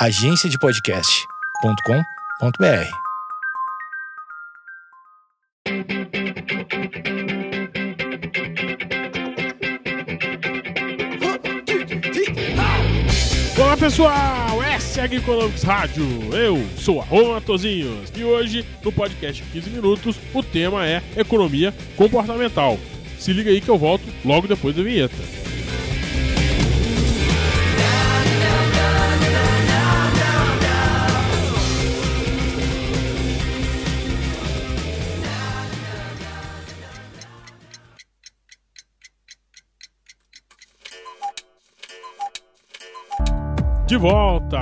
agenciadepodcast.com.br. Olá pessoal, essa é a Rádio. Eu sou a Tozinhos e hoje no podcast 15 minutos o tema é economia comportamental. Se liga aí que eu volto logo depois da vinheta. De volta!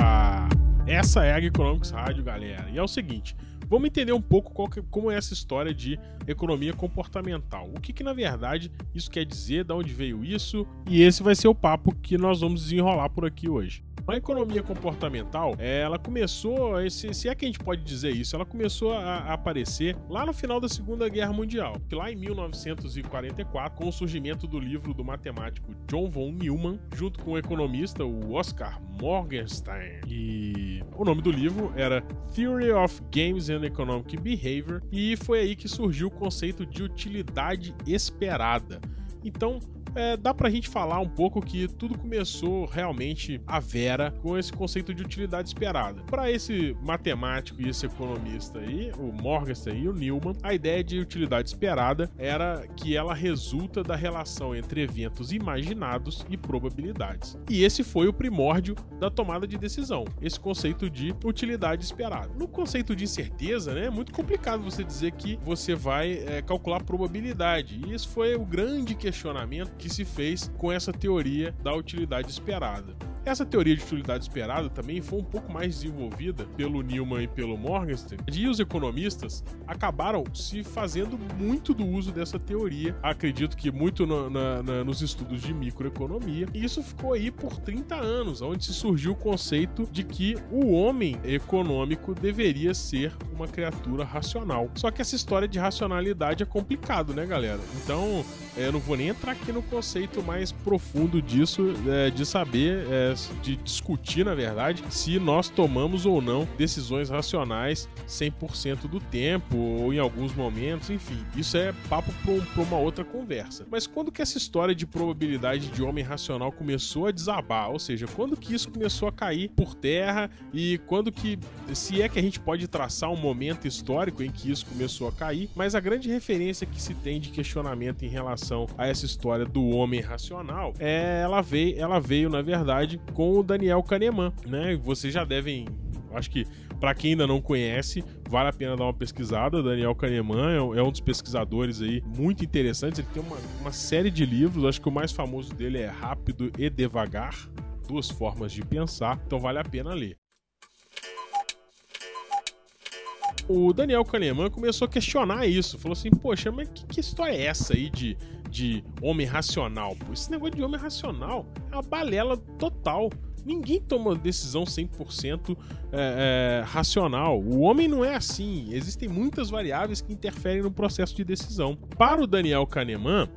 Essa é a Economics Rádio, galera. E é o seguinte, vamos entender um pouco que, como é essa história de economia comportamental. O que, que na verdade isso quer dizer, de onde veio isso, e esse vai ser o papo que nós vamos desenrolar por aqui hoje. A economia comportamental, ela começou, se, é que a gente pode dizer isso, ela começou a, a, aparecer lá no final da Segunda Guerra Mundial, que lá em 1944, com o surgimento do livro do matemático John von Neumann, junto com o economista o Oscar Morgenstern. E o nome do livro era Theory of Games and Economic Behavior, e foi aí que surgiu o conceito de utilidade esperada. Então, é, dá pra gente falar um pouco que tudo começou realmente a vera com esse conceito de utilidade esperada. Para esse matemático e esse economista aí, o Morgenstern e o Newman, a ideia de utilidade esperada era que ela resulta da relação entre eventos imaginados e probabilidades. E esse foi o primórdio da tomada de decisão, esse conceito de utilidade esperada. No conceito de incerteza, né, é muito complicado você dizer que você vai é, calcular probabilidade. E esse foi o grande questionamento que que se fez com essa teoria da utilidade esperada. Essa teoria de utilidade esperada também foi um pouco mais desenvolvida pelo Newman e pelo Morgenstern, e os economistas acabaram se fazendo muito do uso dessa teoria, acredito que muito no, na, na, nos estudos de microeconomia, e isso ficou aí por 30 anos, onde se surgiu o conceito de que o homem econômico deveria ser uma criatura racional. Só que essa história de racionalidade é complicado, né, galera? Então, eu não vou nem entrar aqui no conceito mais profundo disso, é, de saber é, de discutir, na verdade, se nós tomamos ou não decisões racionais 100% do tempo ou em alguns momentos, enfim. Isso é papo para uma outra conversa. Mas quando que essa história de probabilidade de homem racional começou a desabar? Ou seja, quando que isso começou a cair por terra e quando que, se é que a gente pode traçar um momento histórico em que isso começou a cair, mas a grande referência que se tem de questionamento em relação a essa história do homem racional é ela veio, ela veio na verdade com o Daniel Kahneman, né? Vocês já devem, acho que para quem ainda não conhece, vale a pena dar uma pesquisada. Daniel Kahneman é, é um dos pesquisadores aí muito interessantes. Ele tem uma, uma série de livros, acho que o mais famoso dele é Rápido e Devagar, duas formas de pensar, então vale a pena ler. O Daniel Kahneman começou a questionar isso. Falou assim: Poxa, mas que, que história é essa aí de, de homem racional? Pô, esse negócio de homem racional é uma balela total. Ninguém toma decisão 100% é, é, racional. O homem não é assim. Existem muitas variáveis que interferem no processo de decisão. Para o Daniel Kahneman,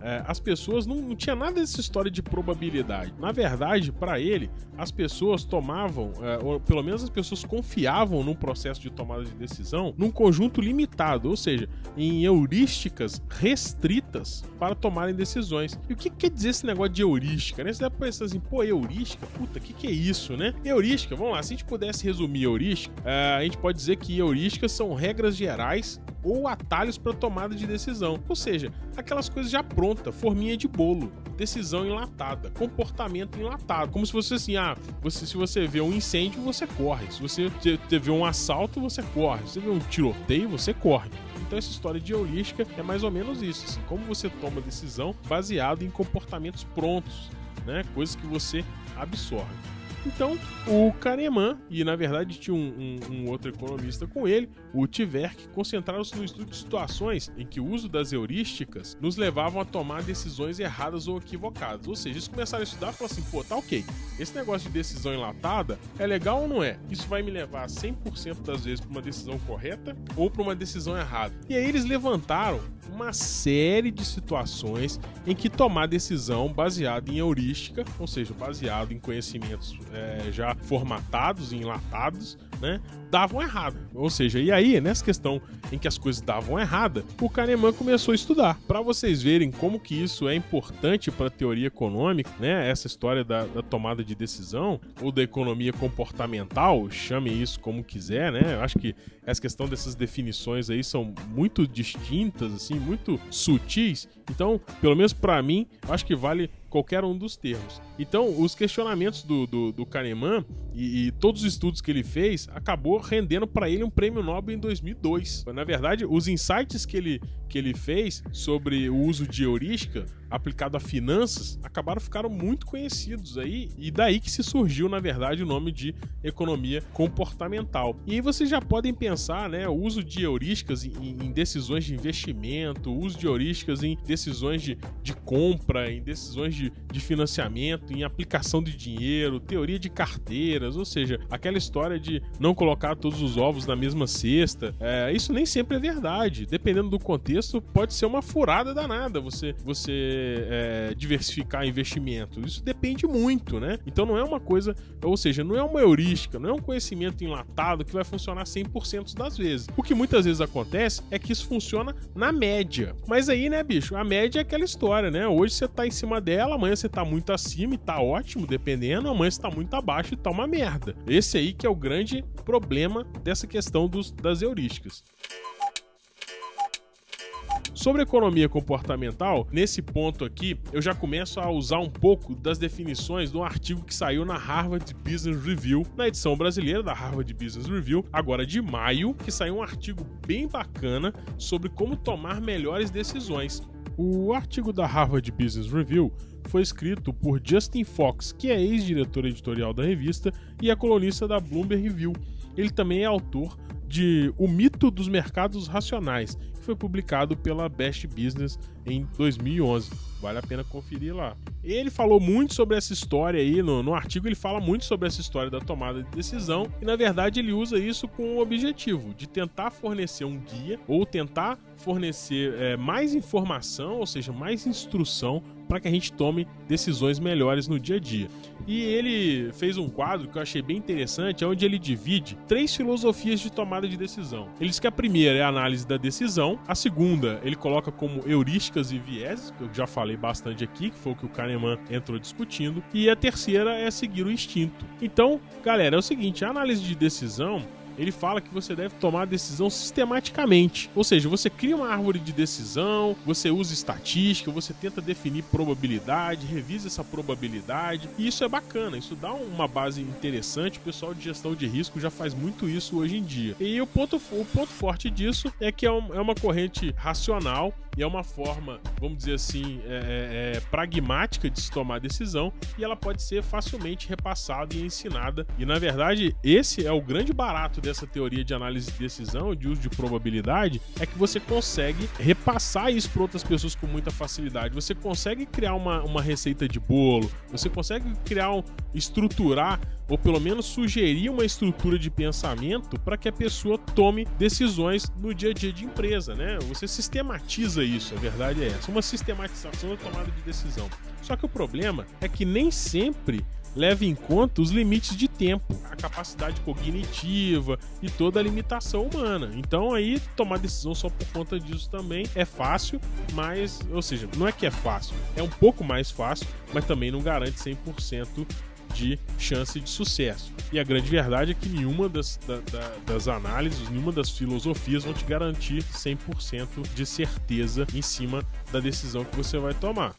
é, as pessoas não, não tinha nada dessa história de probabilidade. Na verdade, para ele, as pessoas tomavam, é, ou pelo menos as pessoas confiavam no processo de tomada de decisão num conjunto limitado, ou seja, em heurísticas restritas para tomarem decisões. E o que quer dizer esse negócio de heurística? Né? Você deve pensar assim, pô, heurística? Puta, o que, que é isso, né? Heurística, vamos lá, se a gente pudesse resumir heurística, é, a gente pode dizer que heurísticas são regras gerais ou atalhos para tomada de decisão. Ou seja, aquelas coisas já prontas, forminha de bolo, decisão enlatada, comportamento enlatado. Como se fosse assim, ah, você, se você vê um incêndio, você corre. Se você vê um assalto, você corre. Se você vê um tiroteio, você corre. Então essa história de heurística é mais ou menos isso, assim, como você toma decisão baseado em comportamentos prontos, né? Coisas que você absorve. Então, o Kahneman, e na verdade tinha um, um, um outro economista com ele, o Tversky, concentraram-se no estudo de situações em que o uso das heurísticas nos levavam a tomar decisões erradas ou equivocadas. Ou seja, eles começaram a estudar e falaram assim, pô, tá ok, esse negócio de decisão enlatada é legal ou não é? Isso vai me levar 100% das vezes para uma decisão correta ou para uma decisão errada. E aí eles levantaram uma série de situações em que tomar decisão baseada em heurística, ou seja, baseado em conhecimentos é, já formatados, enlatados, né, davam errado. Ou seja, e aí, nessa questão em que as coisas davam errada, o Kahneman começou a estudar. Para vocês verem como que isso é importante para a teoria econômica, né, essa história da, da, tomada de decisão, ou da economia comportamental, chame isso como quiser, né, eu acho que essa questão dessas definições aí são muito distintas, assim, muito sutis. Então, pelo menos para mim, acho que vale qualquer um dos termos. Então, os questionamentos do, do, do Kahneman e, e, todos os estudos que ele fez acabou rendendo para ele um prêmio Nobel em 2002. Na verdade, os insights que ele, que ele fez sobre o uso de heurística aplicado a finanças acabaram ficaram muito conhecidos aí e daí que se surgiu na verdade o nome de economia comportamental. E aí vocês já podem pensar, né, o uso de heurísticas em, em decisões de investimento, o uso de heurísticas em decisões de, de compra, em decisões de, de financiamento, em aplicação de dinheiro, teoria de carteiras, ou seja, aquela história de não colocar todos os ovos na mesma cesta. É, isso nem sempre é verdade. Dependendo do contexto, pode ser uma furada danada. Você, você é, diversificar investimento. Isso depende muito, né? Então não é uma coisa, ou seja, não é uma heurística, não é um conhecimento enlatado que vai funcionar 100% das vezes. O que muitas vezes acontece é que isso funciona na média. Mas aí, né, bicho, a média é aquela história, né? Hoje você tá em cima dela, amanhã você tá muito acima e tá ótimo, dependendo, amanhã você tá muito abaixo e tá uma merda. Esse aí que é o grande problema dessa questão dos, das heurísticas. Sobre economia comportamental, nesse ponto aqui, eu já começo a usar um pouco das definições do artigo que saiu na Harvard Business Review, na edição brasileira da Harvard Business Review, agora de maio, que saiu um artigo bem bacana sobre como tomar melhores decisões. O artigo da Harvard Business Review foi escrito por Justin Fox, que é ex-diretor editorial da revista e é colunista da Bloomberg Review. Ele também é autor de O Mito dos Mercados Racionais, que foi publicado pela Best Business em 2011. Vale a pena conferir lá. Ele falou muito sobre essa história aí, no, no artigo ele fala muito sobre essa história da tomada de decisão e na verdade ele usa isso com o objetivo de tentar fornecer um guia ou tentar fornecer é, mais informação, ou seja, mais instrução para que a gente tome decisões melhores no dia a dia. E ele fez um quadro que eu achei bem interessante, onde ele divide três filosofias de tomada de decisão. Ele diz que a primeira é a análise da decisão, a segunda ele coloca como heurísticas e vieses, que eu já falei bastante aqui, que foi o que o Kahneman entrou discutindo, e a terceira é seguir o instinto. Então, galera, é o seguinte, a análise de decisão ele fala que você deve tomar a decisão sistematicamente. Ou seja, você cria uma árvore de decisão, você usa estatística, você tenta definir probabilidade, revisa essa probabilidade. E isso é bacana, isso dá uma base interessante. O pessoal de gestão de risco já faz muito isso hoje em dia. E o ponto, o ponto forte disso é que é, é uma corrente racional e é uma forma, vamos dizer assim, é, é, é, pragmática de se tomar decisão e ela pode ser facilmente repassada e ensinada. E na verdade, esse é o grande barato dessa teoria de análise de decisão, de uso de probabilidade, é que você consegue repassar isso para outras pessoas com muita facilidade. Você consegue criar uma, uma receita de bolo, você consegue criar um, estruturar ou pelo menos sugerir uma estrutura de pensamento para que a pessoa tome decisões no dia a dia de empresa, né? Você sistematiza isso, a verdade é essa, uma sistematização da tomada de decisão. Só que o problema é que nem sempre leva em conta os limites de tempo, a capacidade cognitiva e toda a limitação humana. Então aí tomar decisão só por conta disso também é fácil, mas, ou seja, não é que é fácil, é um pouco mais fácil, mas também não garante 100% de chance de sucesso. E a grande verdade é que nenhuma das, da, da, das análises, nenhuma das filosofias vão te garantir 100% de certeza em cima da decisão que você vai tomar.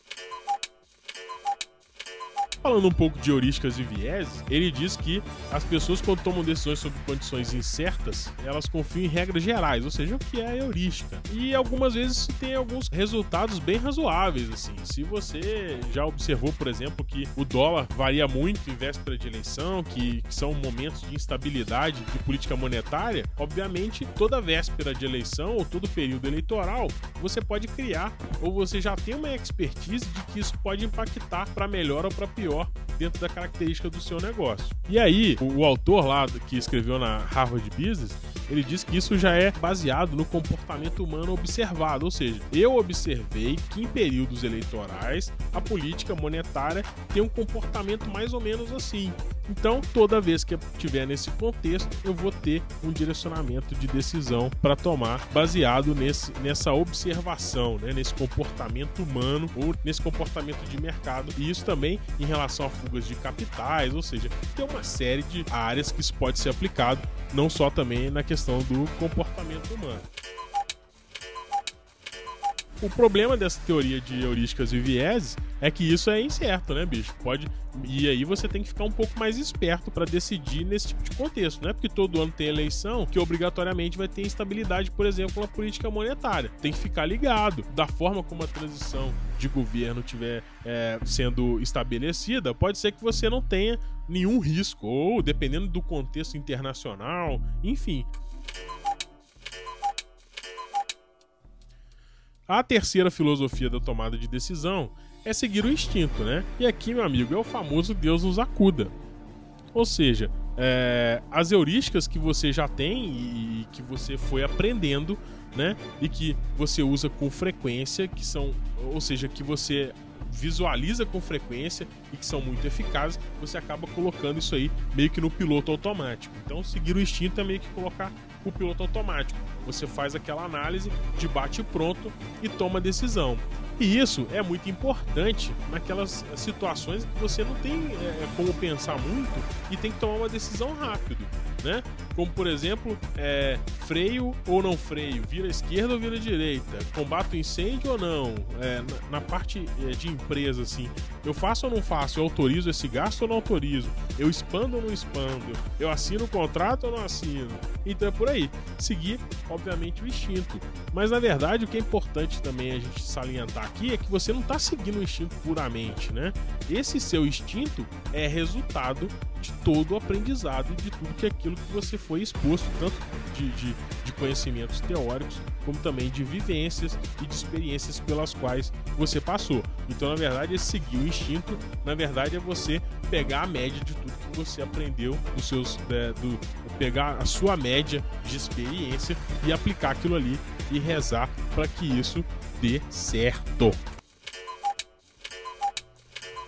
Falando um pouco de heurísticas e vieses, ele diz que as pessoas, quando tomam decisões sobre condições incertas, elas confiam em regras gerais, ou seja, o que é heurística. E algumas vezes tem alguns resultados bem razoáveis, assim. Se você já observou, por exemplo, que o dólar varia muito em véspera de eleição, que, que são momentos de instabilidade de política monetária, obviamente, toda véspera de eleição ou todo período eleitoral, você pode criar ou você já tem uma expertise de que isso pode impactar para melhor ou para pior dentro da característica do seu negócio. E aí, o, autor lá que escreveu na Harvard Business, ele diz que isso já é baseado no comportamento humano observado, ou seja, eu observei que em períodos eleitorais a política monetária tem um comportamento mais ou menos assim. Então, toda vez que eu estiver nesse contexto, eu vou ter um direcionamento de decisão para tomar baseado nesse, nessa observação, né, nesse comportamento humano ou nesse comportamento de mercado. E isso também em relação a fugas de capitais, ou seja, tem uma série de áreas que isso pode ser aplicado, não só também na questão do comportamento humano. O problema dessa teoria de heurísticas e vieses é que isso é incerto, né, bicho? Pode e aí você tem que ficar um pouco mais esperto para decidir nesse tipo de contexto, não é porque todo ano tem eleição que obrigatoriamente vai ter instabilidade, por exemplo, na política monetária. Tem que ficar ligado da forma como a transição de governo estiver é, sendo estabelecida, pode ser que você não tenha nenhum risco ou dependendo do contexto internacional, enfim, A terceira filosofia da tomada de decisão é seguir o instinto, né? E aqui, meu amigo, é o famoso Deus nos acuda. Ou seja, é, as heurísticas que você já tem e que você foi aprendendo, né? E que você usa com frequência, que são, ou seja, que você visualiza com frequência e que são muito eficazes, você acaba colocando isso aí meio que no piloto automático. Então, seguir o instinto é meio que colocar o piloto automático. Você faz aquela análise de bate pronto e toma decisão. E isso é muito importante naquelas situações que você não tem é, como pensar muito e tem que tomar uma decisão rápido né? Como por exemplo, é, freio ou não freio, vira esquerda ou vira direita, combate o incêndio ou não, é, na, na, parte é, de empresa assim, eu faço ou não faço, eu autorizo esse gasto ou não autorizo, eu expando ou não expando, eu assino o contrato ou não assino. Então é por aí, seguir obviamente o instinto. Mas na verdade o que é importante também a gente salientar aqui é que você não está seguindo o instinto puramente, né? Esse seu instinto é resultado de todo o aprendizado e de tudo que aquilo que você foi exposto, tanto de, de, de, conhecimentos teóricos, como também de vivências e de experiências pelas quais você passou. Então, na verdade, é seguir o instinto, na verdade, é você pegar a média de tudo que você aprendeu dos seus. É, do, pegar a sua média de experiência e aplicar aquilo ali e rezar para que isso dê certo.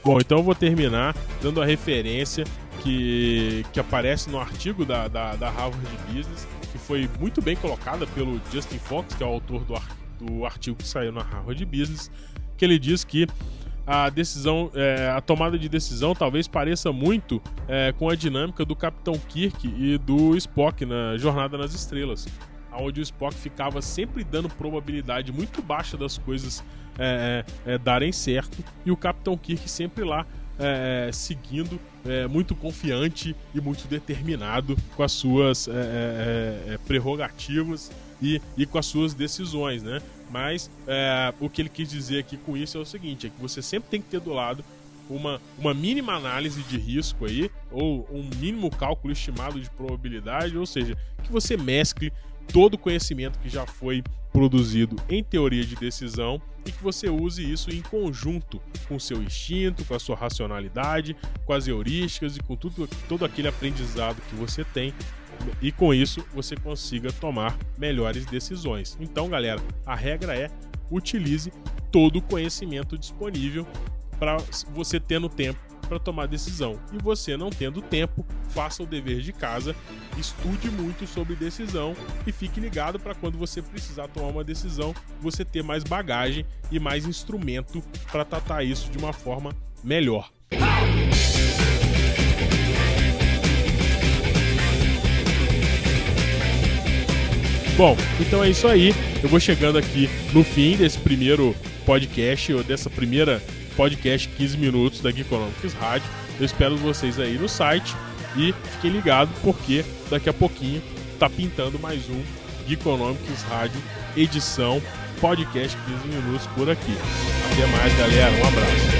Bom, então eu vou terminar dando a referência que, que aparece no artigo da, da, da, Harvard Business, que foi muito bem colocada pelo Justin Fox, que é o autor do, do artigo que saiu na Harvard Business, que ele diz que a decisão, é, a tomada de decisão talvez pareça muito é, com a dinâmica do Capitão Kirk e do Spock na Jornada nas Estrelas, onde o Spock ficava sempre dando probabilidade muito baixa das coisas é, é, é darem certo e o Capitão Kirk sempre lá é, é, seguindo, é, muito confiante e muito determinado com as suas é, é, é, prerrogativas e, e com as suas decisões, né? Mas o que ele quis dizer aqui com isso é o seguinte: é que você sempre tem que ter do lado uma, uma mínima análise de risco aí, ou um mínimo cálculo estimado de probabilidade, ou seja, que você mescle todo o conhecimento que já foi produzido em teoria de decisão e que você use isso em conjunto com seu instinto, com a sua racionalidade, com as heurísticas e com tudo, todo aquele aprendizado que você tem e com isso você consiga tomar melhores decisões. Então, galera, a regra é utilize todo o conhecimento disponível para você tendo tempo para tomar decisão. E você não tendo tempo, faça o dever de casa, estude muito sobre decisão e fique ligado para quando você precisar tomar uma decisão, você ter mais bagagem e mais instrumento para tratar isso de uma forma melhor. Bom, então é isso aí. Eu vou chegando aqui no fim desse primeiro podcast, ou dessa primeira podcast 15 minutos da Geekonomics Rádio. Eu espero vocês aí no site e fiquem ligados porque daqui a pouquinho tá pintando mais um Geekonomics Rádio edição podcast 15 minutos por aqui. Até mais, galera. Um abraço.